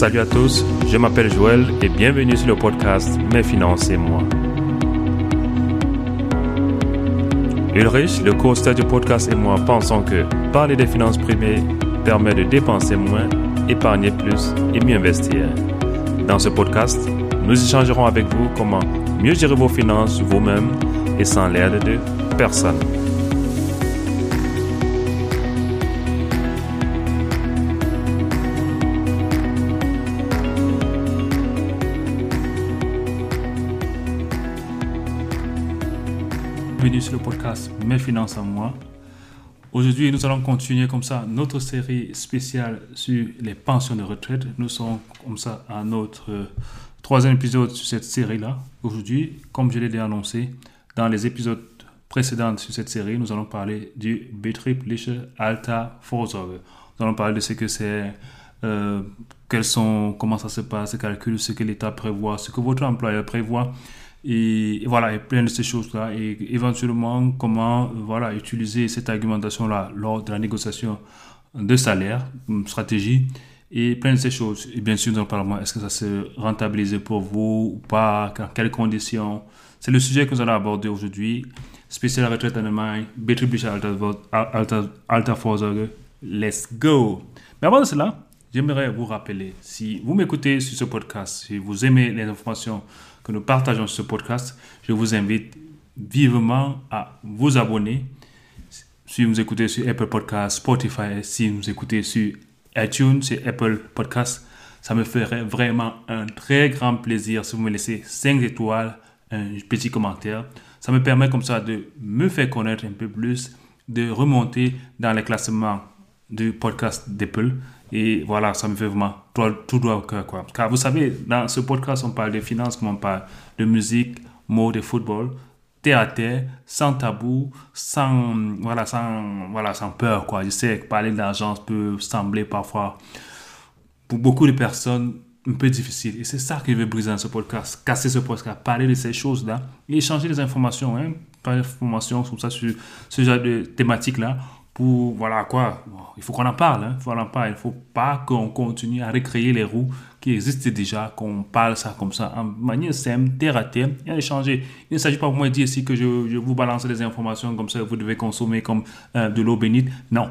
Salut à tous, je m'appelle Joël et bienvenue sur le podcast Mes finances et moi. Ulrich, le co-star du podcast et moi pensons que parler des finances privées permet de dépenser moins, épargner plus et mieux investir. Dans ce podcast, nous échangerons avec vous comment mieux gérer vos finances vous-même et sans l'aide de personne. Sur le podcast Mes finances à moi. Aujourd'hui, nous allons continuer comme ça notre série spéciale sur les pensions de retraite. Nous sommes comme ça à notre euh, troisième épisode sur cette série-là. Aujourd'hui, comme je l'ai déjà annoncé, dans les épisodes précédents sur cette série, nous allons parler du betriebliche Vorsorge. Nous allons parler de ce que c'est, euh, quels sont, comment ça se passe, les calculs, ce que l'État prévoit, ce que votre employeur prévoit. Et, voilà, et plein de ces choses-là. Et éventuellement, comment voilà, utiliser cette argumentation-là lors de la négociation de salaire, stratégie, et plein de ces choses. Et bien sûr, nous en parlons, est-ce que ça se rentabilise pour vous ou pas, dans quelles conditions? C'est le sujet que nous allons aborder aujourd'hui. Spécial retraite en Allemagne, betriebliche Alter, Altersvorsorge, let's go. Mais avant de cela, j'aimerais vous rappeler, si vous m'écoutez sur ce podcast, si vous aimez les informations nous partageons ce podcast, je vous invite vivement à vous abonner. Si vous écoutez sur Apple Podcast, Spotify, si vous écoutez sur iTunes, sur Apple Podcast, ça me ferait vraiment un très grand plaisir si vous me laissez 5 étoiles, un petit commentaire. Ça me permet comme ça de me faire connaître un peu plus, de remonter dans les classements du podcast d'Apple. Et voilà, ça me fait vraiment tout, droit au cœur. Quoi. Car vous savez, dans ce podcast, on parle de finances, on parle de musique, mots, de football, théâtre, sans tabou, sans, voilà, sans, voilà, sans peur. Quoi. Je sais que parler d'argent peut sembler parfois, pour beaucoup de personnes, un peu difficile. Et c'est ça que je veux briser dans ce podcast, casser ce podcast, parler de ces choses-là échanger des informations, hein, pas d'informations comme ça sur ce genre de thématique-là pour, voilà quoi, il faut qu'on en parle, hein, il faut en parle. Il faut pas qu'on continue à recréer les roues qui existent déjà, qu'on parle ça comme ça, en manière simple, terre à terre, et à échanger. Il ne s'agit pas pour moi de dire ici que je, vous balance des informations comme ça, vous devez consommer comme euh, de l'eau bénite. Non,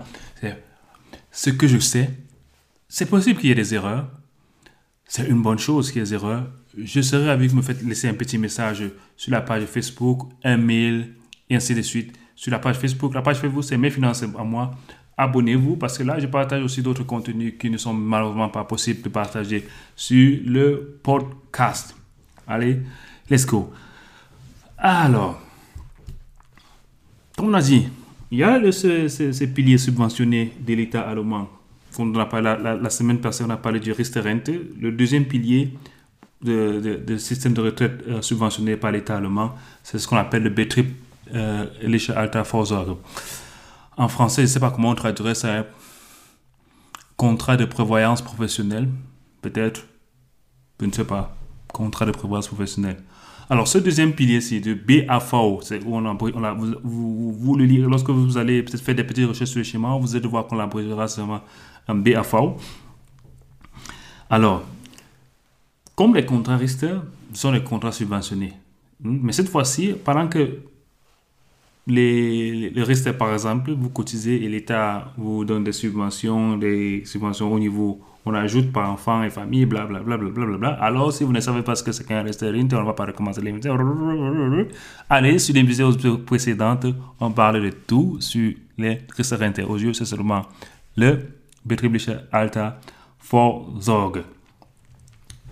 ce que je sais, c'est possible qu'il y ait des erreurs. C'est une bonne chose qu'il y ait des erreurs. Je serais avec vous me faites laisser un petit message sur la page Facebook, un mail, et ainsi de suite sur la page Facebook. La page Facebook, c'est Mes finances à moi. Abonnez-vous parce que là, je partage aussi d'autres contenus qui ne sont malheureusement pas possibles de partager sur le podcast. Allez, let's go. Alors, comme on a dit, il y a le, ces, piliers subventionnés de l'État allemand. la, semaine passée, on a parlé du Risterente. Le deuxième pilier de, de, système de retraite euh, subventionné par l'État allemand, c'est ce qu'on appelle le Betrieb euh, Alta En français, je ne sais pas comment on traduirait ça. Contrat de prévoyance professionnelle, peut-être. Je ne sais pas. Contrat de prévoyance professionnelle. Alors, ce deuxième pilier, c'est de BAV. C'est où on, a, vous, le lirez lorsque vous allez peut-être faire des petites recherches sur le schéma. Vous allez voir qu'on l'abrégera seulement un BAV. Alors, comme les contrats Rister sont les contrats subventionnés. Hmm, mais cette fois-ci, pendant que les, le reste, par exemple, vous cotisez et l'État vous donne des subventions, des subventions au niveau, on ajoute par enfant et famille, blablabla. Bla, bla, bla, bla, Alors, si vous ne savez pas ce que c'est qu'un reste on ne va pas recommencer les. Allez, sur les vidéos précédentes, on parle de tout sur les restaurants. Aujourd'hui, c'est seulement le betriebliche Alta Vorsorge.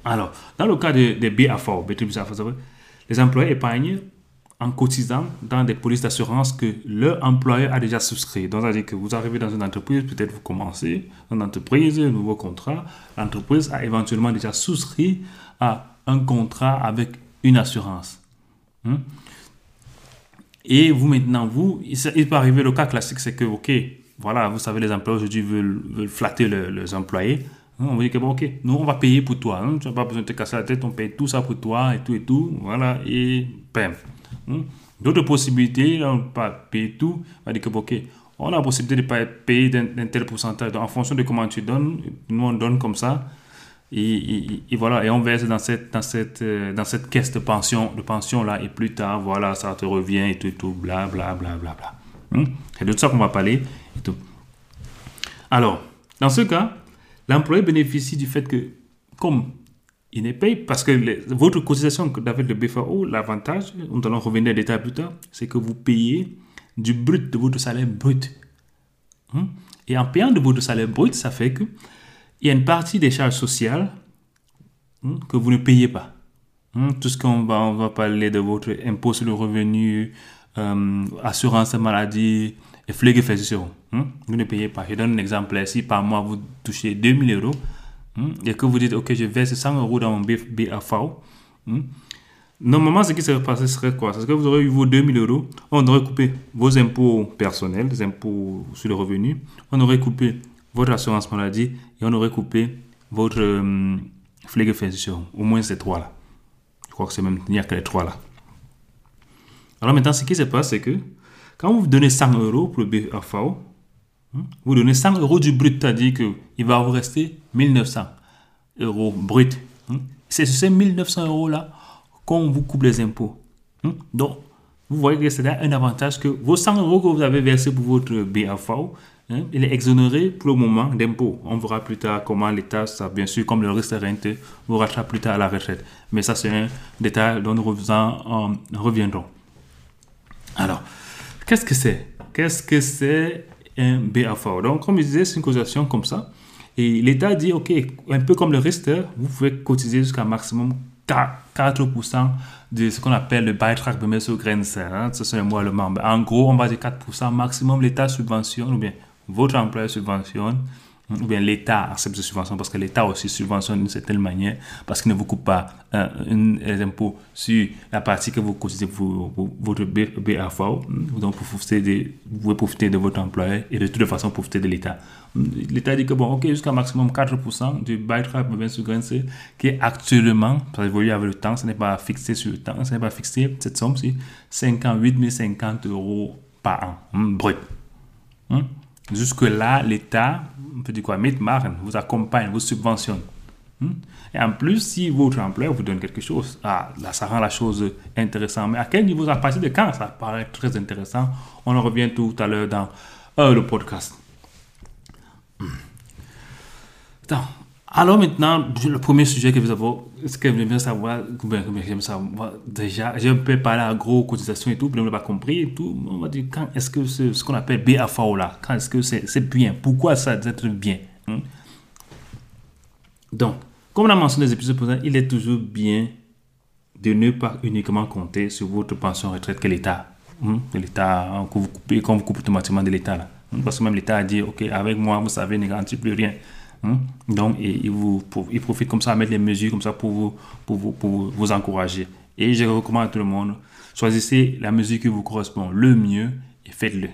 Alors, dans le cas de betriebliche Vorsorge, les employés épargnent en cotisant dans des polices d'assurance que leur employeur a déjà souscrit. Donc, c'est-à-dire que vous arrivez dans une entreprise, peut-être vous commencez une entreprise, un nouveau contrat. L'entreprise a éventuellement déjà souscrit à un contrat avec une assurance. Hein? Et vous, maintenant, vous, il peut arriver le cas classique, c'est que, OK, voilà, vous savez, les employeurs aujourd'hui veulent, flatter leurs employés. Hein? On vous dit que, bon, OK, nous, on va payer pour toi. Hein? Tu n'as pas besoin de te casser la tête, on paye tout ça pour toi et tout et tout. Voilà, et bam. Hmm? D'autres possibilités, on ne peut pas payer tout. On va dire que, ok, on a la possibilité de pas payer d'un tel pourcentage. Donc, en fonction de comment tu donnes, nous on donne comme ça. Et, voilà, et on verse dans cette, dans cette, euh, dans cette caisse de pension, de pension là, et plus tard, voilà, ça te revient et tout, et tout, bla, bla, bla, bla, bla. Hmm? C'est de ça qu'on va parler et tout. Alors, dans ce cas, l'employé bénéficie du fait que, comme il n'est payé, parce que votre cotisation avec le BFAO, l'avantage, nous allons revenir à détail plus tard, c'est que vous payez du brut, de votre salaire brut. Hmm? Et en payant de votre salaire brut, ça fait que il y a une partie des charges sociales hmm, que vous ne payez pas. Hmm, tout ce qu'on va, on va parler de votre impôt sur le revenu, euh, assurance maladie et pflegeversicherung. Hmm, vous ne payez pas. Je donne un exemple. Si par mois vous touchez 2000 euros et que vous dites, OK, je verse 100 euros dans mon BAV, Normalement, ce qui serait passé serait quoi? C'est que vous aurez eu vos 2000 euros, on aurait coupé vos impôts personnels, les impôts sur le revenu, on aurait coupé votre assurance maladie et on aurait coupé votre euh, Au moins ces trois-là. Je crois que c'est même, il n'y a que les trois-là. Alors maintenant, ce qui se passe, c'est que quand vous donnez 100 euros pour le BFAO, hein, vous donnez 100 euros du brut, c'est-à-dire qu'il va vous rester 1900 euros brut. Hein. C'est sur ces 1900 euros-là qu'on vous coupe les impôts. Hein. Donc, vous voyez que c'est un avantage que vos 100 euros que vous avez versés pour votre BFAO, il est exonéré pour le moment d'impôts. On verra plus tard comment l'État, ça, bien sûr, comme le reste rente, vous rattrape plus tard à la retraite. Mais ça, c'est un détail dont nous reviendrons. Alors, qu'est-ce que c'est? Qu'est-ce que c'est un BAFO Donc, comme je disais, c'est une cotisation comme ça. Et l'État dit, OK, un peu comme le reste, vous pouvez cotiser jusqu'à maximum 4% de ce qu'on appelle le beitrag bemesso-grenze. Hein? C'est un mot allemand. En gros, on va dire 4% maximum, l'État subventionne ou bien votre employeur subventionne, ou bien l'État accepte ces subventions parce que l'État aussi subventionne d'une certaine manière parce qu'il ne vous coupe pas euh, les impôts sur la partie que vous cotisez pour, votre BAFO. Donc, vous, profitez de, vous pouvez profiter de votre employeur et de toute façon profiter de l'État. L'État dit que, bon, ok, jusqu'à maximum 4% du beitrag sur qui est actuellement, ça évolue avec le temps, ce n'est pas fixé sur le temps, ce n'est pas fixé, cette somme, c'est 58 050 euros par an, hmm, brut. Hmm? Jusque-là, l'État, on peut dire quoi, Mitmachen, vous accompagne, vous subventionne. Hmm? Et en plus, si votre employeur vous donne quelque chose, ah, ça rend la chose intéressante. Mais à quel niveau, à partir de quand ça paraît très intéressant? On en revient tout à l'heure dans euh, le podcast. Donc, alors maintenant, le premier sujet que vous avez, ce que j'aimerais savoir, j'aimerais savoir, déjà, je peux parler à gros cotisation et tout, vous n'avez pas compris et tout. On va dire, quand est-ce que ce qu'on appelle BAFAO là, quand est-ce que c'est bien, pourquoi ça doit être bien hein? Donc, comme on a mentionné dans les épisodes précédents, il est toujours bien de ne pas uniquement compter sur votre pension retraite que l'État, hein, que l'État, quand vous coupez, quand vous coupez automatiquement de l'État là. Hein, parce que même l'État a dit, OK, avec moi, vous savez, ne garantit plus rien. Hein? Donc, il, vous, profite comme ça à mettre les mesures comme ça pour vous, pour vous, pour vous encourager. Et je recommande à tout le monde, choisissez la mesure qui vous correspond le mieux et faites-le.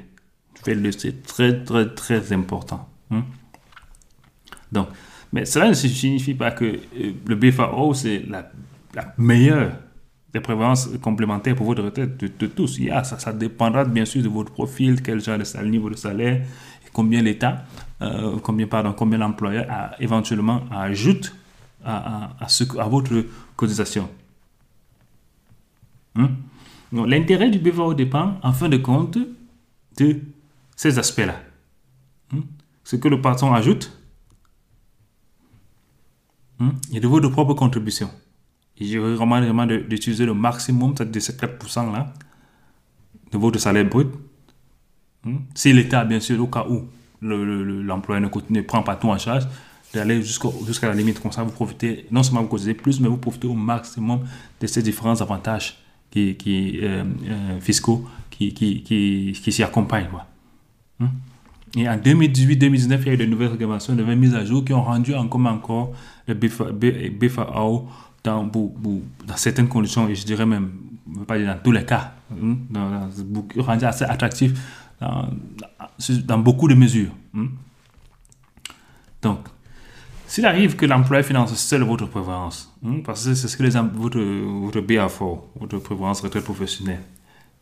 Faites-le, c'est très, très, très important. Hein? Donc, mais cela ne signifie pas que euh, le BFAO, c'est la, meilleure des prévoyances complémentaires pour votre retraite de, tous. Ça dépendra bien sûr de votre profil, quel genre de salaire, niveau de salaire, et combien l'État euh, combien, pardon, combien l'employeur éventuellement ajoute à, à, ce, à votre cotisation. Hmm? L'intérêt du BVO dépend, en fin de compte, de ces aspects-là. Hmm? Ce que le patron ajoute hmm? et de votre propre contribution. Et je recommande vraiment d'utiliser le maximum de ces 4%-là de votre salaire brut. Si l'État, bien sûr, au cas où l'employeur ne, prend pas tout en charge, d'aller jusqu'à la limite. Comme ça, vous profitez, non seulement vous cotisez plus, mais vous profitez au maximum de ces différents avantages qui, euh, euh, fiscaux qui, s'y accompagnent. Quoi. Hmm? Et en 2018-2019, il y a eu de nouvelles réglementations, de nouvelles mises à jour qui ont rendu en commun encore le BFAO dans, certaines conditions, et je dirais même, pas dans tous les cas, dans, rendu assez attractif beaucoup de mesures. Hmm? Donc, s'il arrive que l'employeur finance seul votre prévoyance, hmm, parce que c'est ce que les, votre, votre BAFO, votre prévoyance retraite professionnelle,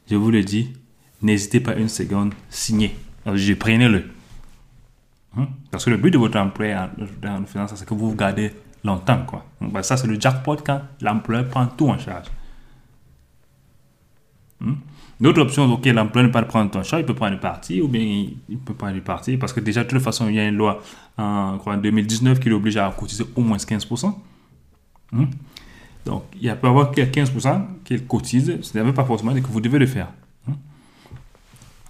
je vous le dis, n'hésitez pas une seconde, signez. Prenez-le. Hmm? Parce que le but de votre employeur dans la finance, c'est que vous gardez longtemps. Quoi. Ben, ça, c'est le jackpot quand l'employeur prend tout en charge. D'autres options, ok, l'employeur ne peut pas prendre tout en charge, il peut prendre une partie, ou bien il peut pas une partie, parce que déjà, de toute façon, il y a une loi en, en 2019 qui l'oblige à cotiser au moins 15%. Hmm? Donc, il peut y avoir 15% qu'il cotise, ce n'est pas forcément que vous devez le faire. Hmm?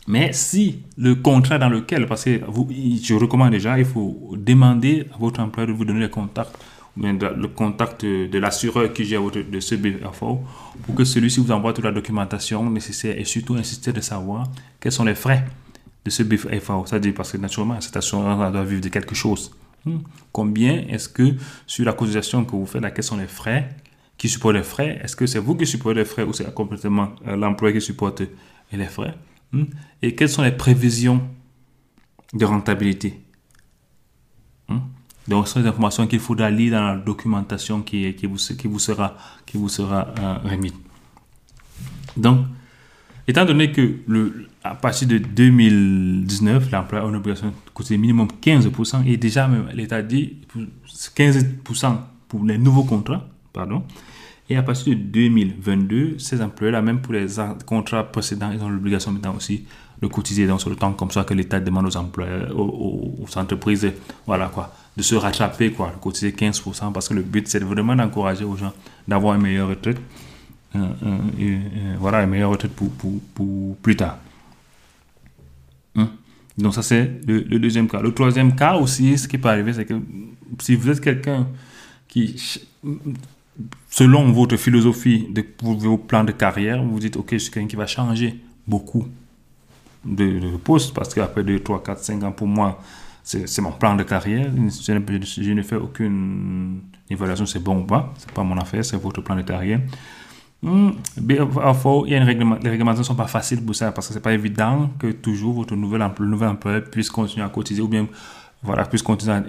Mais si le contrat dans lequel, parce que je recommande déjà, il faut demander à votre employeur de vous donner les contacts, le contact de l'assureur qui gère de ce BFO, pour que celui-ci vous envoie toute la documentation nécessaire et surtout insister de savoir quels sont les frais de ce BFO. C'est-à-dire parce que naturellement, cette assurance doit vivre de quelque chose. Hmm? Combien est-ce que sur la cotisation que vous faites, quels sont les frais qui supportent les frais? Est-ce que c'est vous qui supportez les frais ou c'est complètement euh, l'employé qui supporte les frais? Hmm? Et quelles sont les prévisions de rentabilité? Donc, ce sont des informations qu'il faudra lire dans la documentation qui, qui, vous, qui vous sera, qui vous sera euh, remise. Donc, étant donné que le, à partir de 2019, l'employeur a une obligation de coûter minimum 15%, et déjà, l'État dit 15% pour les nouveaux contrats, pardon, et à partir de 2022, ces employés-là, même pour les contrats précédents, ils ont l'obligation maintenant aussi de cotiser dans le temps comme ça que l'État demande aux employeurs, aux, entreprises, voilà quoi, de se rattraper quoi, de cotiser 15% parce que le but c'est vraiment d'encourager aux gens d'avoir une meilleure retraite, euh, euh, euh, voilà, une meilleure retraite pour, pour, pour plus tard. Hein? Donc ça c'est le, deuxième cas. Le troisième cas aussi, ce qui peut arriver, c'est que si vous êtes quelqu'un qui selon votre philosophie de vos plans de carrière, vous dites, OK, je suis quelqu'un qui va changer beaucoup de, de poste parce qu'après 2, 3, 4, 5 ans, pour moi, c'est mon plan de carrière. Je, ne fais aucune évaluation, c'est bon ou pas. C'est pas mon affaire, c'est votre plan de carrière. Hmm, il y les réglementations ne sont pas faciles pour ça parce que c'est pas évident que toujours votre nouvel nouvel employeur puisse continuer à cotiser ou bien voilà, puisse continuer à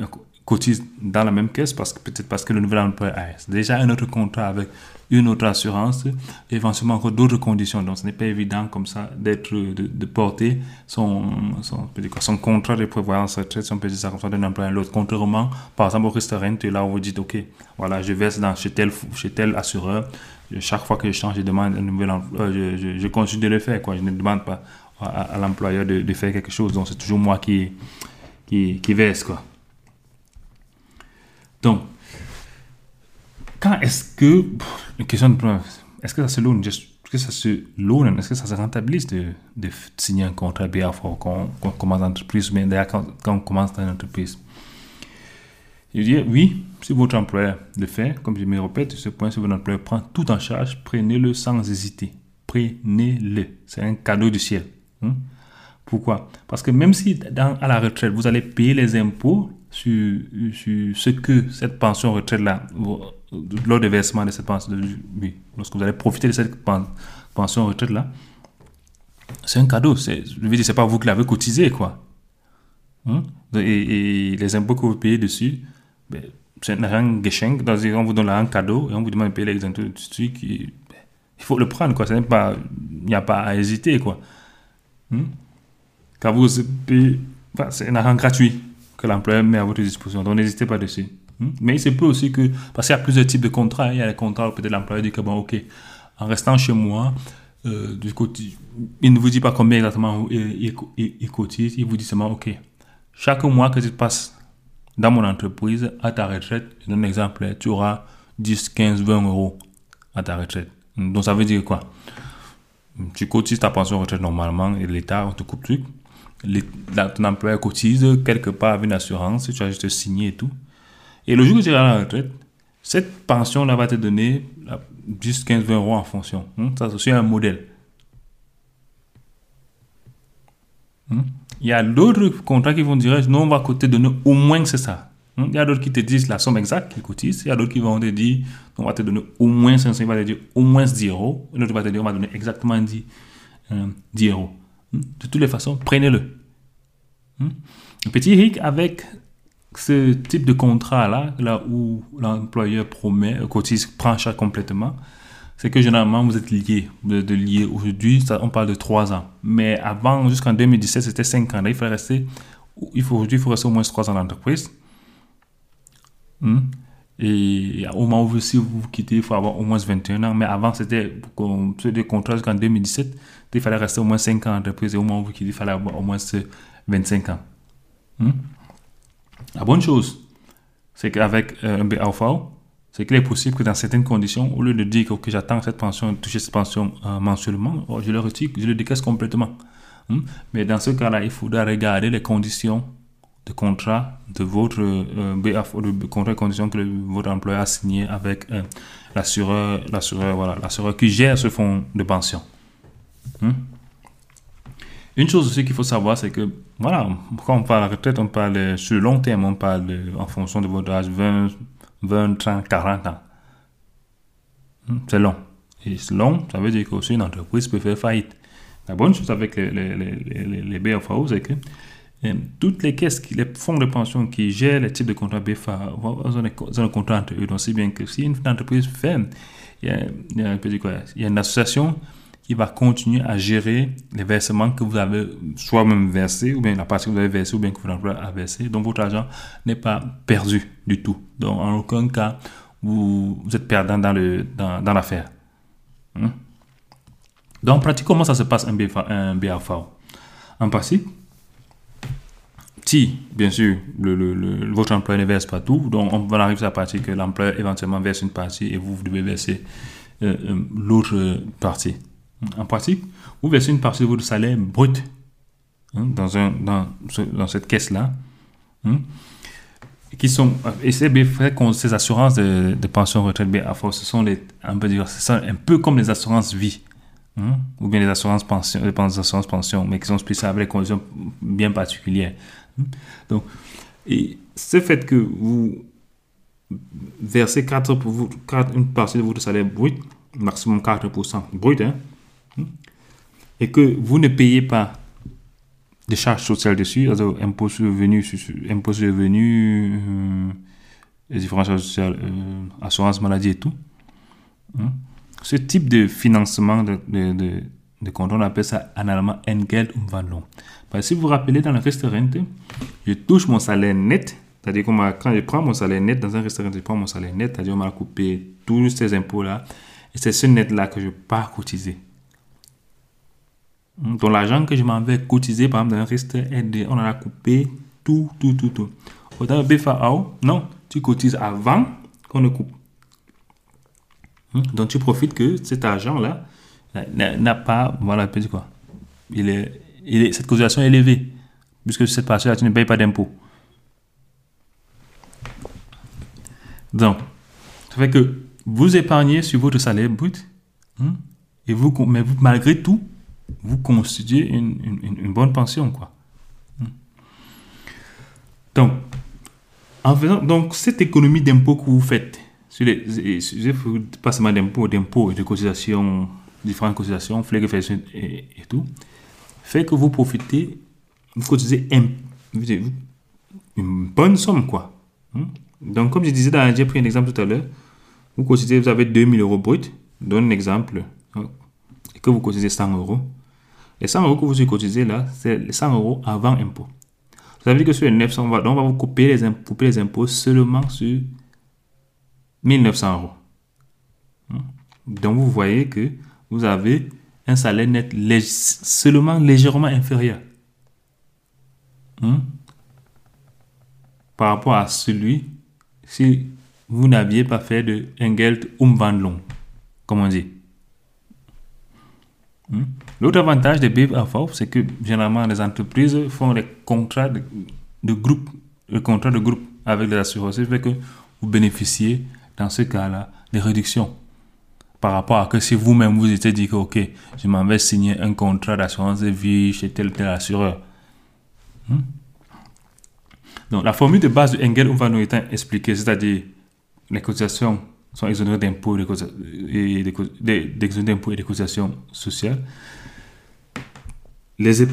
cotise dans la même caisse parce que peut-être parce que le nouvel employeur a déjà un autre contrat avec une autre assurance, éventuellement encore d'autres conditions. Donc, ce n'est pas évident comme ça d'être, de, porter son, son, son, contrat de prévoyance retraite, si on peut dire ça comme ça, d'un employeur à l'autre. Contrairement, par exemple, au restaurant, là où vous dites, OK, voilà, je verse dans, chez, tel, chez tel assureur. Chaque fois que je change, je demande un nouvel emploi, je, je, continue de le faire, quoi. Je ne demande pas à, l'employeur de, de, faire quelque chose. Donc, c'est toujours moi qui, qui, qui verse, quoi. Donc, quand est-ce que, une question de, est-ce que ça se loan, est-ce que ça se loan, est-ce que ça se rentabilise de, de signer un contrat BA quand on, commence l'entreprise, bien d'ailleurs quand, quand, on commence une entreprise? Je dire, oui, si votre employeur le fait, comme je me répète, ce point, si votre employeur prend tout en charge, prenez-le sans hésiter. Prenez-le. C'est un cadeau du ciel. Hein? Pourquoi? Parce que même si à la retraite, vous allez payer les impôts sur, sur ce que cette pension retraite-là, lors du versement de cette pension, oui, lorsque vous allez profiter de cette pension retraite-là, c'est un cadeau. Je veux dire, c'est pas vous qui l'avez cotisé, quoi. Hein? Et, les impôts que vous payez dessus, ben, c'est un geschenk. On vous donne un cadeau et on vous demande de payer les impôts dessus. Ben, il faut le prendre, quoi. Il n'y a pas à hésiter, quoi. Hein? Quand vous payez, c'est un argent gratuit que l'employeur met à votre disposition. Donc n'hésitez pas dessus. Hmm? Mais il se peut aussi que, parce qu'il y a plusieurs types de contrats, il y a les contrats où peut-être l'employeur dit que bon, ok, en restant chez moi, euh, du côté, il ne vous dit pas combien exactement il, il, cotise, il vous dit seulement, ok, chaque mois que tu passes dans mon entreprise, à ta retraite, je donne un exemple, tu auras 10, 15, 20 euros à ta retraite. Donc ça veut dire quoi? Tu cotises ta pension retraite normalement et l'État, on te coupe truc ton employeur cotise quelque part avec une assurance, tu as juste signé et tout. Et le jour où tu iras à la retraite, cette pension-là va te donner 10, 15, 20 euros en fonction. Hmm? Ça, c'est un modèle. Hmm? Il y a d'autres contrats qui vont dire, non, on va te donner au moins que c'est ça. Hmm? Il y a d'autres qui te disent la somme exacte qu'ils cotisent. Il y a d'autres qui vont te dire, on va te donner au moins 500, il va te au moins 10 euros. L'autre va te dire, on va donner exactement 10, 10 euh, euros. De toutes les façons, prenez-le. Hmm? Petit hic avec ce type de contrat-là, là où l'employeur promet, cotise, prend chaque complètement, c'est que généralement vous êtes lié. Vous êtes lié aujourd'hui, on parle de 3 ans. Mais avant, jusqu'en 2017, c'était 5 ans. Là, il faut rester, il faut, aujourd'hui, il faut rester au moins 3 ans dans l'entreprise. Hmm? Et au moment où si vous quittez, il faut avoir au moins 21 ans. Mais avant, c'était des contrats jusqu'en 2017. Il fallait rester au moins 5 ans en entreprise. Et au moment où il fallait avoir au moins 25 ans. Hmm? La bonne chose, c'est qu'avec euh, un BAFO, c'est qu'il est possible que dans certaines conditions, au lieu de dire que j'attends cette pension, toucher cette pension euh, mensuellement, oh, je le retire, je le décaisse complètement. Hmm? Mais dans ce cas-là, il faudra regarder les conditions de contrat de votre euh, de conditions que votre employeur a signé avec euh, l'assureur, l'assureur, voilà, l'assureur qui gère ce fonds de pension. Hmm? Une chose aussi qu'il faut savoir, c'est que, voilà, quand on parle de retraite, on parle sur le long terme, on parle en fonction de votre âge, 20, 20, 30, 40 ans. Hmm, c'est long. Et c'est long, ça veut dire qu'aussi une entreprise peut faire faillite. La bonne chose avec les, les, les, les, BFAO, c'est que euh, toutes les caisses, les fonds de pension qui gèrent les types de contrats BFA, ils ont un contrat entre eux. Donc, c'est bien que si une entreprise ferme, il y a, il y a, il y a une association qui va continuer à gérer les versements que vous avez soit-même versés, ou bien la partie que vous avez versée, ou bien que votre employeur a versé. Donc, votre argent n'est pas perdu du tout. Donc, en aucun cas, vous, vous êtes perdant dans, le, dans, l'affaire. Hein? Donc, en pratique, comment ça se passe un, BFA, un En pratique, si, bien sûr, votre employeur ne verse pas tout, donc on va arriver à la partie que l'employeur éventuellement verse une partie et vous, vous devez verser euh, euh, l'autre partie. En pratique, vous versez une partie de votre salaire brut hein, dans, cette caisse-là. Hein, qui sont, et ces, ces assurances de, pension retraite BAFO, ce sont les, un peu, un peu comme les assurances vie. Hein, ou bien les assurances pension, les assurances pension, mais qui sont spéciales avec des conditions bien particulières. Donc, et ce fait que vous versez 4, pour vous, 4, une partie de votre salaire brut, maximum 4% brut, et que vous ne payez pas de charges sociales dessus, also impôt sur revenu, impôt sur revenu, euh, sociales, euh, assurance maladie et tout. Hein. Ce type de financement de, de, de, compte, on appelle ça en allemand Engeld Umwandlung. Parce si vous vous rappelez, dans le restaurant, je touche mon salaire net, c'est-à-dire que quand je prends mon salaire net dans un restaurant, je prends mon salaire net, c'est-à-dire on m'a coupé tous ces impôts-là, et c'est ce net-là que je pars cotiser. Donc l'argent que je m'avais cotisé, par exemple, dans un restaurant, on en a coupé tout, tout, tout, tout. Autant BFAO, non, tu cotises avant qu'on ne coupe. Hmm? Donc tu profites que cet argent-là n'a pas, voilà, petit quoi. Il est, il est, cette cotisation est élevée, puisque cette partie-là, tu ne payes pas d'impôt. Donc, ça fait que vous épargnez sur votre salaire brut, hmm? et vous, mais vous, malgré tout, vous constituez une, une, bonne pension, quoi. Hmm. Donc, en faisant donc cette économie d'impôts que vous faites sur les, pas seulement d'impôts, d'impôts et de cotisations, différentes cotisations, frais et, et tout, fait que vous profitez, vous cotisez une bonne somme, quoi. Hmm. Donc, comme je disais, j'ai pris un exemple tout à l'heure, vous cotisez, vous avez 2000 euros brut, donne un exemple, hein, et que vous cotisez 100 euros. Les 100 euros que vous cotisez là, c'est les 100 euros avant impôt. Vous savez que sur les 900, on va, on va vous couper les, impôts, les impôts seulement sur 1900 euros. Hmm? Donc vous voyez que vous avez un salaire net seulement légèrement inférieur hmm, par rapport à celui si vous n'aviez pas fait de Engeld Umwandlung, comme on dit. Hmm? L'autre avantage des BFA, c'est que généralement les entreprises font des contrats de, groupe, le contrat de groupe avec les assurances, ce fait que vous bénéficiez dans ce cas-là des réductions par rapport à que si vous-même vous étiez dit que ok, je m'en vais signer un contrat d'assurance de vie chez tel tel assureur. Hmm? Donc la formule de base de Engel va nous être expliquée, c'est-à-dire les cotisations sont exonérées d'impôts et d'impôts et de cotisations sociales les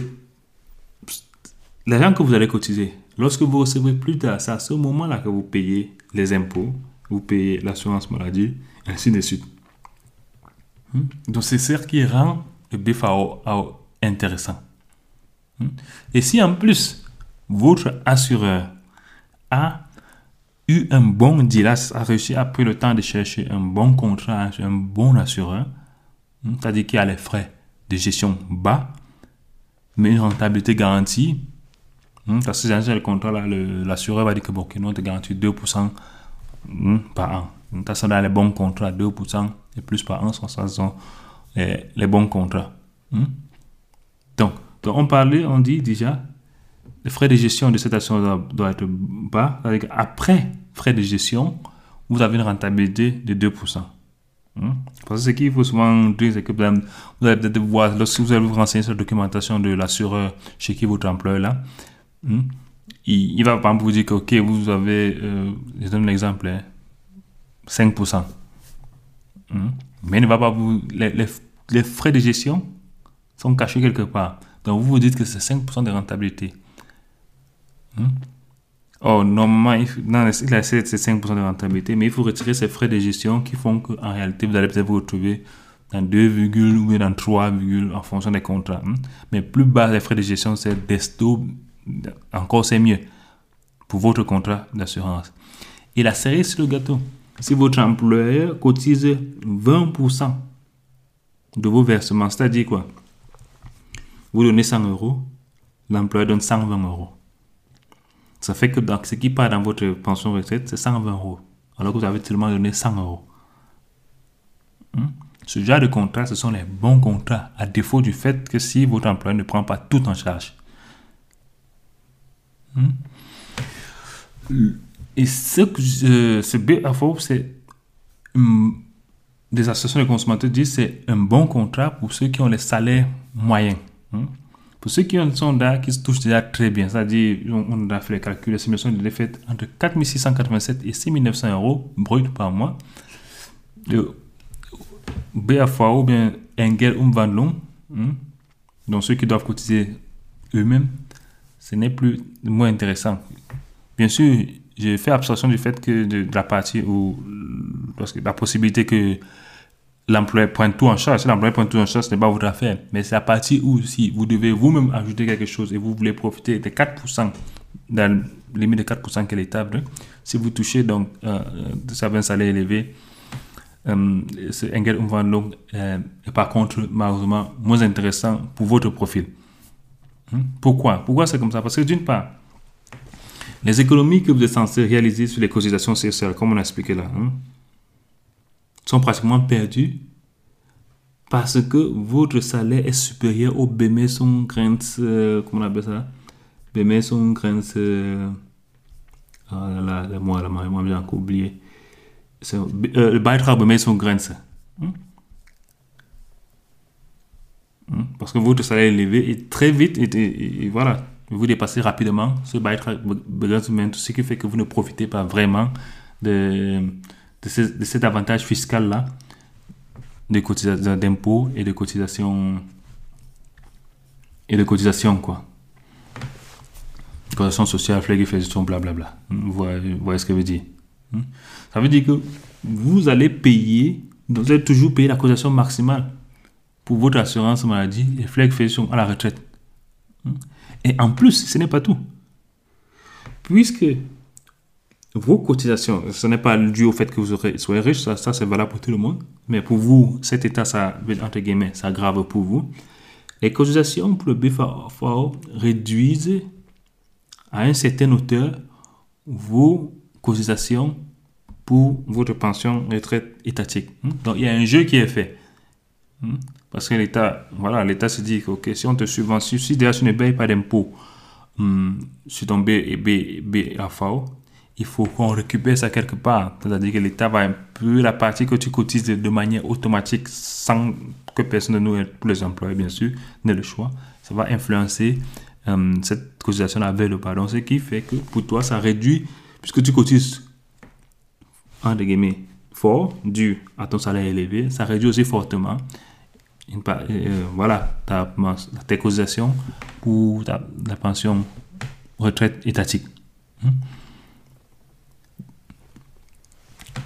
l'argent que vous allez cotiser, lorsque vous recevrez plus tard, c'est à ce moment-là que vous payez les impôts, vous payez l'assurance maladie, ainsi de suite. Hmm? Donc c'est ce qui rend le BFAO intéressant. Hmm? Et si en plus votre assureur a eu un bon deal, a réussi à pris le temps de chercher un bon contrat, un bon assureur, hmm, c'est-à-dire qu'il a les frais de gestion bas, mais une rentabilité garantie. Hmm, parce que dans le contrat, l'assureur va dire que bon, nous te garantit 2% hmm, par an. Donc, ça dans les bons contrats, 2% et plus par an, ça sont les, les bons contrats. Donc, donc, on parlait, on dit déjà, les frais de gestion de cette assurance doivent être bas. Après frais de gestion, vous avez une rentabilité de 2%. Hmm? Parce que ce qu'il faut souvent dire, c'est que vous allez lorsque vous allez vous renseigner sur la documentation de l'assureur chez qui votre employeur là, hmm? il, va pas vous dire que, ok, vous avez, euh, je donne l'exemple, 5%. Hein, hmm? Mais il ne va pas vous, les, les, frais de gestion sont cachés quelque part. Donc vous vous dites que c'est 5% de rentabilité. Oh, normalement, il, a 5% de rentabilité, mais il faut retirer ces frais de gestion qui font qu'en réalité, vous allez peut-être vous retrouver dans 2, ou dans 3, en fonction des contrats. Hein. Mais plus bas les frais de gestion, c'est desto, encore c'est mieux pour votre contrat d'assurance. Et la série sur le gâteau, si votre employeur cotise 20% de vos versements, c'est-à-dire quoi? Vous donnez 100 euros, l'employeur donne 120 euros. Ça fait que ce qui part dans votre pension retraite, c'est 120 euros. Alors que vous avez tellement donné 100 euros. Hmm? Ce genre de contrat, ce sont les bons contrats, à défaut du fait que si votre employeur ne prend pas tout en charge. Hmm? Et ce que ce BFO, c'est des associations de consommateurs disent c'est un bon contrat pour ceux qui ont les salaires moyens. Pour ceux qui ont sont là, qui se touchent déjà très bien, c'est-à-dire, on, a fait les calculs, les simulations de faites entre 4687 et 6900 euros brut par mois. BAFA ou bien Engel Umwandlung, hein, donc ceux qui doivent cotiser eux-mêmes, ce n'est plus moins intéressant. Bien sûr, j'ai fait abstraction du fait que de, la partie où, parce que la possibilité que l'employeur prend tout en charge. Si l'employeur prend tout en charge, ce n'est pas votre affaire. Mais c'est à partir où, si vous devez vous-même ajouter quelque chose et vous voulez profiter des 4%, dans le limite de 4% que l'État veut, si vous touchez donc euh, un salaire élevé, euh, ce Engel Umwandlung euh, est par contre malheureusement moins intéressant pour votre profil. Hmm? Pourquoi? Pourquoi c'est comme ça? Parce que d'une part, les économies que vous êtes censé réaliser sur les cotisations sociales, comme on a expliqué là, hein, sont pratiquement perdus parce que votre salaire est supérieur au son euh, comment on appelle ça? Son euh, ah là là, moi, là, moi, j'ai encore oublié. Euh, le beitrag Bemeson? Hmm? Parce que votre salaire est élevé et très vite, et, voilà, vous dépassez rapidement ce beitrag ce qui fait que vous ne profitez pas vraiment de de, cet avantage fiscal-là de cotisation d'impôts et de cotisation et de cotisation quoi cotisation sociale flexification blablabla vous voyez, vous voyez ce que je veux dire hmm? ça veut dire que vous allez payer vous allez toujours payer la cotisation maximale pour votre assurance maladie et flexification à la retraite hmm? et en plus ce n'est pas tout puisque vos cotisations, ce n'est pas dû au fait que vous soyez riche, ça, c'est valable pour tout le monde, mais pour vous, cet état, ça, entre guillemets, ça grave pour vous. Les cotisations pour le BFAO réduisent à un certain hauteur vos cotisations pour votre pension retraite étatique. Hmm? Donc, il y a un jeu qui est fait. Hmm? Parce que l'État, voilà, l'État se dit que si on te subventionne, si déjà tu ne payes pas d'impôts hmm, sur ton BFAO, il faut qu'on récupère ça quelque part. C'est-à-dire que l'État va peu la partie que tu cotises de manière automatique sans que personne de nous, pour les employés bien sûr, n'ait le choix. Ça va influencer euh, cette cotisation avec le pardon. Ce qui fait que pour toi, ça réduit, puisque tu cotises, entre guillemets, fort, dû à ton salaire élevé, ça réduit aussi fortement euh, voilà, ta, tes cotisations pour ta, la pension retraite étatique. Hmm?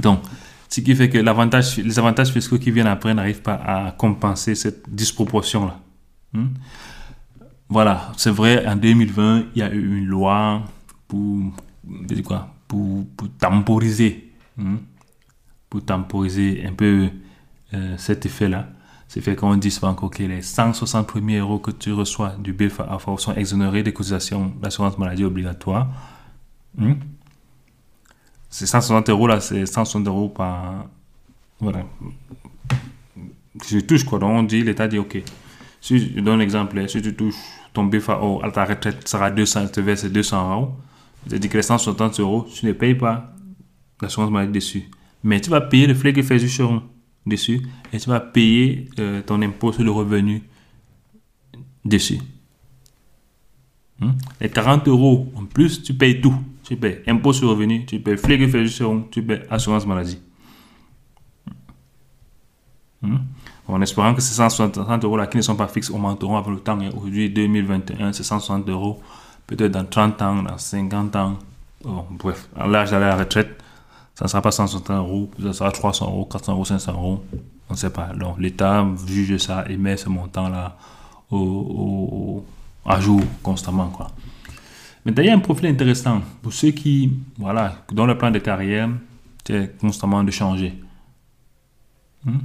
Donc, ce qui fait que les avantages fiscaux qui viennent après n'arrivent pas à compenser cette disproportion-là. Hmm? Voilà, c'est vrai, en 2020, il y a eu une loi pour, quoi, pour, temporiser, hein, pour temporiser un peu euh, cet effet-là. C'est fait qu'on dit souvent que les 160 premiers euros que tu reçois du BFA sont exonérés des cotisations d'assurance maladie obligatoire. Hmm? C'est 160 euros là, c'est 160 euros par. Voilà. Je touche quoi. Donc on dit, l'État dit, ok. Si je donne l'exemple, si tu touches ton BFAO à ta retraite sera 200, te verse 200 euros. C'est-à-dire que les 160 euros, tu ne payes pas l'assurance maladie dessus. Mais tu vas payer le frais que fait dessus et tu vas payer euh, ton impôt sur le revenu dessus. Hmm? Les 40 euros en plus, tu payes tout. Tu payes impôt sur revenu, tu payes jucheron, tu payes assurance maladie. Hmm? En espérant que ces 160 euros là qui ne sont pas fixes augmenteront avec le temps. Aujourd'hui, 2021, c'est 160 euros. Peut-être dans 30 ans, dans 50 ans. bref, à l'âge d'aller à la retraite, ça ne sera pas 160 euros, ça sera 300 euros, 400 euros, 500 euros. On ne sait pas. Donc l'État juge ça et met ce montant-là au, à jour constamment. Quoi. Mais d'ailleurs, un profil intéressant pour ceux qui, voilà, dans le plan de carrière, c'est constamment de changer. Hmm?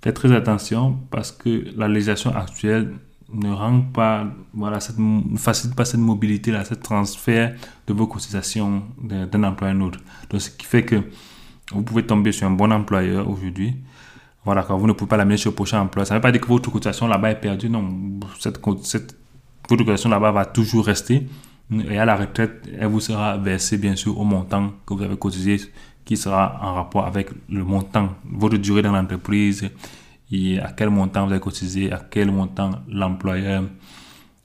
Faites très attention parce que la législation actuelle ne rend pas, voilà, cette, ne facilite pas cette mobilité, là, ce transfert de vos cotisations d'un employeur à un autre. Donc, ce qui fait que vous pouvez tomber sur un bon employeur aujourd'hui. Voilà, quand vous ne pouvez pas l'amener sur le prochain emploi. Ça ne veut pas dire que votre cotisation là-bas est perdue. Non, cette, cette, votre cotisation là-bas va toujours rester. Et à la retraite, elle vous sera versée, bien sûr, au montant que vous avez cotisé qui sera en rapport avec le montant, votre durée dans l'entreprise et à quel montant vous avez cotisé, à quel montant l'employeur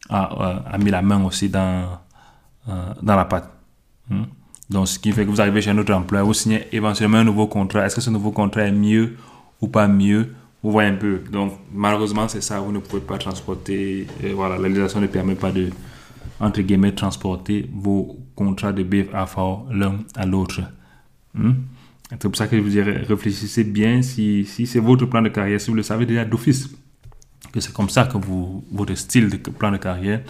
a, euh, mis la main aussi dans, euh, dans la pâte. Hmm? Donc, ce qui fait que vous arrivez chez un autre employeur, vous signez éventuellement un nouveau contrat. Est-ce que ce nouveau contrat est mieux ou pas mieux? Vous voyez un peu. Donc, malheureusement, c'est ça. Vous ne pouvez pas transporter. Euh, voilà, la législation ne permet pas de, entre guillemets, transporter vos contrats de BFA l'un à l'autre. Hmm? C'est pour ça que je vous dirais, réfléchissez bien si, si c'est votre plan de carrière, si vous le savez déjà d'office, que c'est comme ça que vous, votre style de plan de carrière,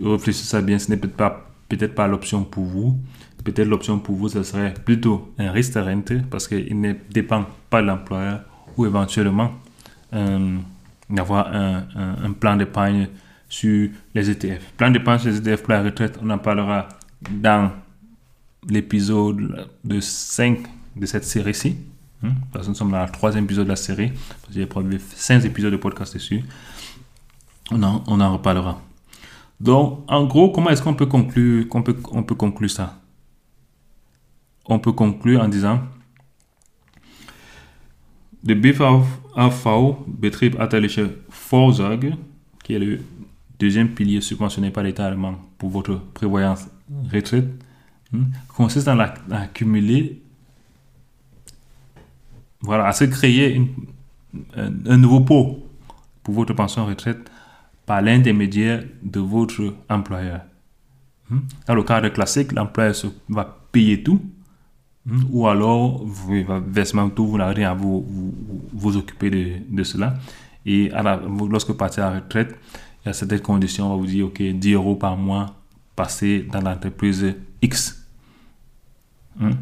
réfléchissez bien, ce n'est peut-être pas, peut-être pas l'option pour vous. Peut-être l'option pour vous, ce serait plutôt un restaurant parce qu'il ne dépend pas de l'employeur ou éventuellement euh, d'avoir un, un, plan d'épargne sur les ETF. Plan d'épargne sur les ETF pour la retraite, on en parlera dans l'épisode de 5 de cette série-ci. Hein, parce que nous sommes dans le troisième épisode de la série. J'ai produit 5 épisodes de podcast dessus. On en, on en reparlera. Donc, en gros, comment est-ce qu'on peut conclure, qu'on peut, on peut conclure ça? On peut conclure en disant le BFAV, Betrieb Atelier Vorzorge, qui est le deuxième pilier subventionné par l'État allemand pour votre prévoyance retraite, Hmm? consiste à, accumuler, voilà, à se créer un, nouveau pot pour votre pension retraite par l'intermédiaire de votre employeur. Hmm? Dans le cadre classique, l'employeur va payer tout, hmm? ou alors vous va verser tout, vous n'avez rien à vous, vous, occuper de, cela. Et à lorsque vous partez à la retraite, y a certaines conditions, on va vous dire, OK, 10 euros par mois passés dans l'entreprise X. Hmm?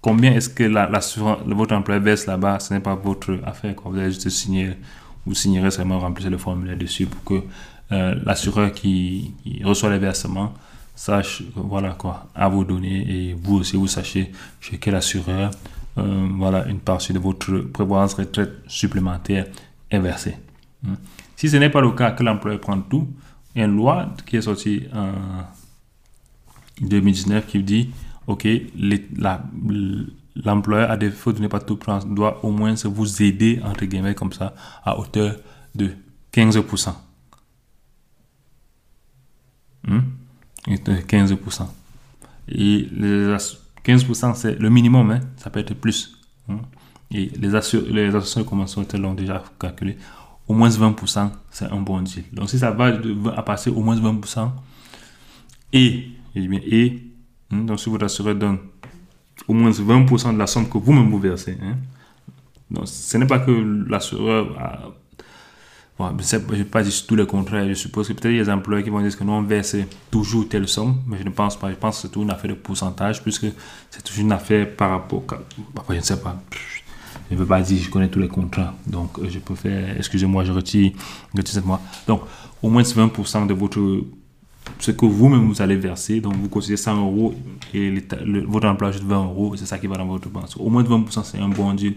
Combien est-ce que votre employeur verse là-bas Ce n'est pas votre affaire. Vous allez juste signer, vous signerez seulement remplir le formulaire dessus pour que euh, l'assureur qui, reçoit les versements sache voilà quoi à vous donner et vous aussi vous sachez chez quel assureur euh, voilà une partie de votre prévoyance retraite supplémentaire est versée. Hmm? Si ce n'est pas le cas que l'employeur prend tout, il y a une loi qui est sortie en 2019 qui dit ok, l'employeur, à défaut de ne pas tout prendre, doit au moins vous aider, entre guillemets, comme ça, à hauteur de 15%. Hmm? 15%. Et les 15%, c'est le minimum, hein? ça peut être plus. Hmm? Et les, assure, les assureurs déjà calculé. Au moins 20%, c'est un bon deal. Donc si ça va à passer au moins 20%, et, et Hmm? Donc, si votre assureur donne au moins 20% de la somme que vous-même vous versez, hein? donc, ce n'est pas que l'assureur Bon, je n'ai pas dit tous les contrats. Je suppose que peut-être il y a des employeurs qui vont dire que nous, on verse toujours telle somme, mais je ne pense pas. Je pense que c'est toujours une affaire de pourcentage, puisque c'est toujours une affaire par rapport. je ne sais pas. Je ne veux pas dire je connais tous les contrats. Donc, je peux faire. Excusez-moi, je retire, je retire cette mois. Donc, au moins 20% de votre ce que vous-même vous allez verser. Donc, vous considérez 100 euros et votre emploi ajoute 20 euros. C'est ça qui va dans votre pension. Au moins 20%, c'est un bon deal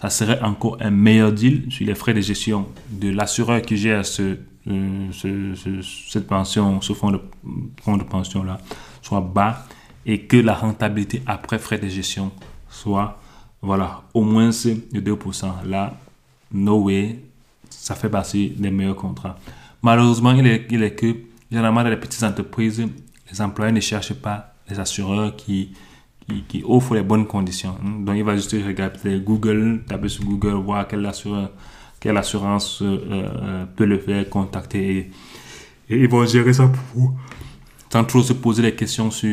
ça serait encore un meilleur deal sur les frais de gestion de l'assureur qui gère ce, euh, cette pension, ce fonds de, fonds de pension-là, soit bas et que la rentabilité après frais de gestion soit, voilà, au moins de 2%. Là, no way, ça fait partie des meilleurs contrats. Malheureusement, il est, il est que, généralement, dans les petites entreprises, les employés ne cherchent pas les assureurs qui, qui, offre les bonnes conditions. Hein. Donc, il va juste regarder Google, taper sur Google, voir quelle assurance euh, euh, peut le faire, contacter et, ils vont gérer ça pour vous. Sans trop se poser les questions sur,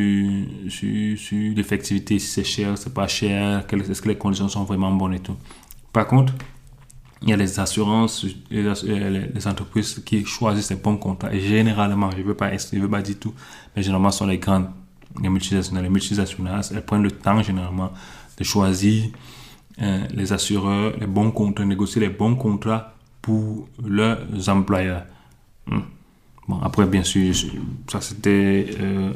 sur, sur l'effectivité, si c'est cher, c'est pas cher, est-ce que les conditions sont vraiment bonnes et tout. Par contre, il y a les assurances, les, les, entreprises qui choisissent les bons contrats. Et généralement, je ne veux, pas, pas dire tout, mais généralement, ce sont les grandes les multinationales. Les multinationales, elles prennent le temps généralement de choisir euh, les assureurs, les bons contrats, négocier les bons contrats pour leurs employeurs. Hmm. Bon, après, bien sûr, ça c'était euh,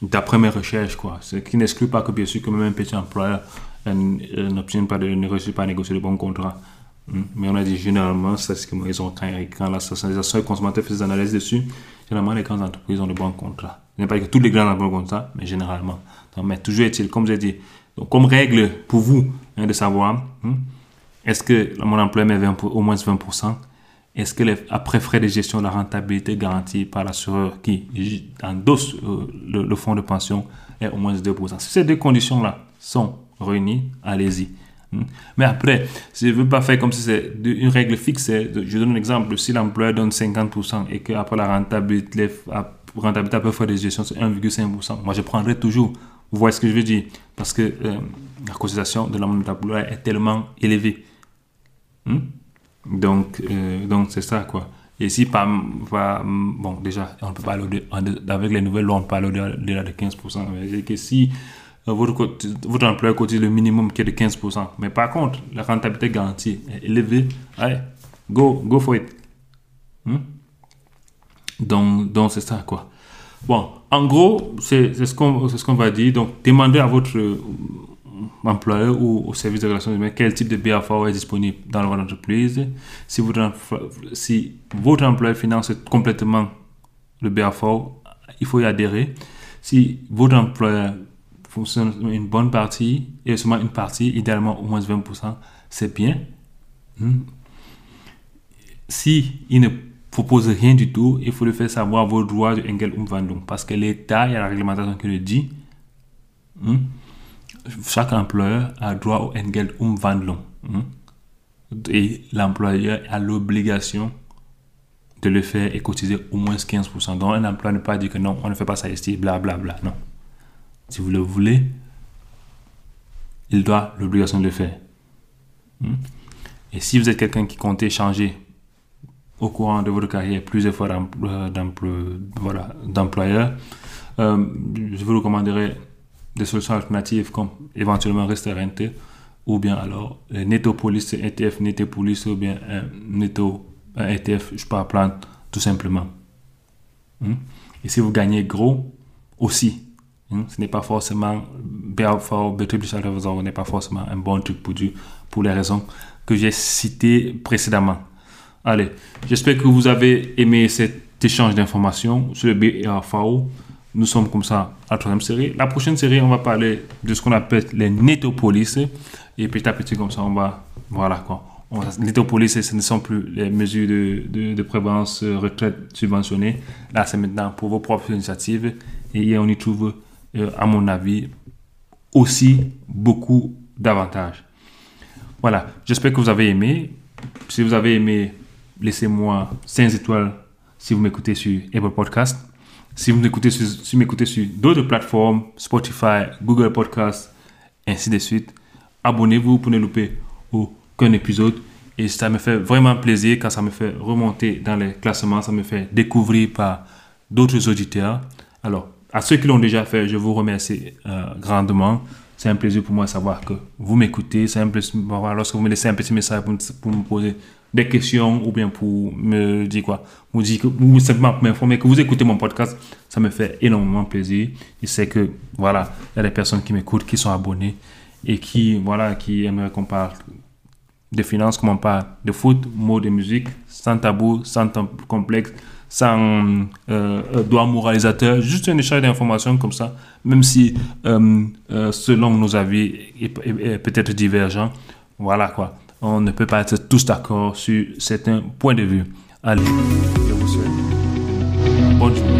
d'après mes recherches, quoi. Ce qui n'exclut pas que, bien sûr, que même un petit employeur euh, n'obtient pas de négocier, pas négocier de bons contrats. Hmm. Mais on a dit généralement, c'est ce qu'ils ont quand, quand l'association consommateurs fait des analyses dessus, généralement les grandes entreprises ont de bons contrats. Ce n'est pas que tous les grands emplois comme ça, mais généralement. mais toujours est-il, comme j'ai dit, donc, comme règle pour vous hein, de savoir, hein, est-ce que mon emploi met 20 au moins 20% Est-ce que après frais de gestion, la rentabilité garantie par l'assureur qui endosse euh, le, fonds de pension est au moins 2% Si ces deux conditions-là sont réunies, allez-y. Hein. Mais après, je ne veux pas faire comme si c'est une règle fixe. Je donne un exemple. Si l'employeur donne 50% et qu'après la rentabilité, rentabilité à peu des gestions, c'est 1,5%. Moi, je prendrais toujours. Vous voyez ce que je veux dire? Parce que euh, la cotisation de d'emploi est tellement élevée. Hmm? Donc, euh, donc c'est ça, quoi. Et si, pas, bon, déjà, on peut pas aller avec les nouvelles lois, on peut aller au-delà de 15%. C'est que si euh, votre, votre employeur cotise le minimum qui est de 15%, mais par contre, la rentabilité garantie est élevée, allez, go, go for it. Hmm? Donc, donc c'est ça, quoi. Bon, en gros, c'est ce qu'on ce qu'on va dire. Donc, demandez à votre employeur ou au service de relations humaines quel type de BFA est disponible dans votre entreprise. Si votre, employeur finance complètement le BFA, il faut y adhérer. Si votre employeur fonctionne une bonne partie et seulement une partie, idéalement au moins 20%, c'est bien. Hmm. Si il ne propose rien du tout, il faut le faire savoir vos droits de Engel Umwandlung. Parce que l'État, il y a la réglementation qui le dit, hmm, chaque employeur a droit au Engel Umwandlung. Hmm, et l'employeur a l'obligation de le faire et cotiser au moins 15%. Donc un employeur ne peut pas dire que non, on ne fait pas ça ici, blablabla. Bla, bla. Non. Si vous le voulez, il doit l'obligation de le faire. Hmm. Et si vous êtes quelqu'un qui compte changer au courant de votre carrière plusieurs fois d'employeur, euh, je vous recommanderais des solutions alternatives comme éventuellement Restaurante ou bien alors Netopolis ETF, Netopolis ou bien un Neto ETF, je peux prendre tout simplement. Hmm? Et si vous gagnez gros aussi, hmm? ce n'est pas forcément n'est pas forcément un bon truc pour, pour les raisons que j'ai citées précédemment. Allez, j'espère que vous avez aimé cet échange d'informations sur le BRFAO. Nous sommes comme ça à la troisième série. La prochaine série, on va parler de ce qu'on appelle les netopolis. Et petit à petit, comme ça, on va. Voilà quoi. Netopolis, ce ne sont plus les mesures de, de, prévalence euh, retraite subventionnées. Là, c'est maintenant pour vos propres initiatives. Et on y trouve, euh, à mon avis, aussi beaucoup d'avantages. Voilà, j'espère que vous avez aimé. Si vous avez aimé, laissez-moi 5 étoiles si vous m'écoutez sur Apple Podcast. Si vous m'écoutez sur, d'autres plateformes, Spotify, Google Podcast, ainsi de suite, abonnez-vous pour ne louper aucun épisode. Et ça me fait vraiment plaisir quand ça me fait remonter dans les classements, ça me fait découvrir par d'autres auditeurs. Alors, à ceux qui l'ont déjà fait, je vous remercie euh, grandement. C'est un plaisir pour moi de savoir que vous m'écoutez. C'est un plaisir, lorsque vous me laissez un petit message pour, me poser des questions ou bien pour me dire quoi, vous dire que, ou simplement m'informer que vous écoutez mon podcast, ça me fait énormément plaisir. Je sais que, voilà, il y a des personnes qui m'écoutent, qui sont abonnées et qui, voilà, qui aimeraient qu'on parle de finances, comme on parle de foot, mots de musique, sans tabou, sans complexe, sans euh, euh, doigt moralisateur, juste un échange d'informations comme ça, même si euh, selon nos avis est, peut-être divergent, voilà quoi. On ne peut pas être tous d'accord sur certains points de vue. Allez, je vous souhaite bonne journée.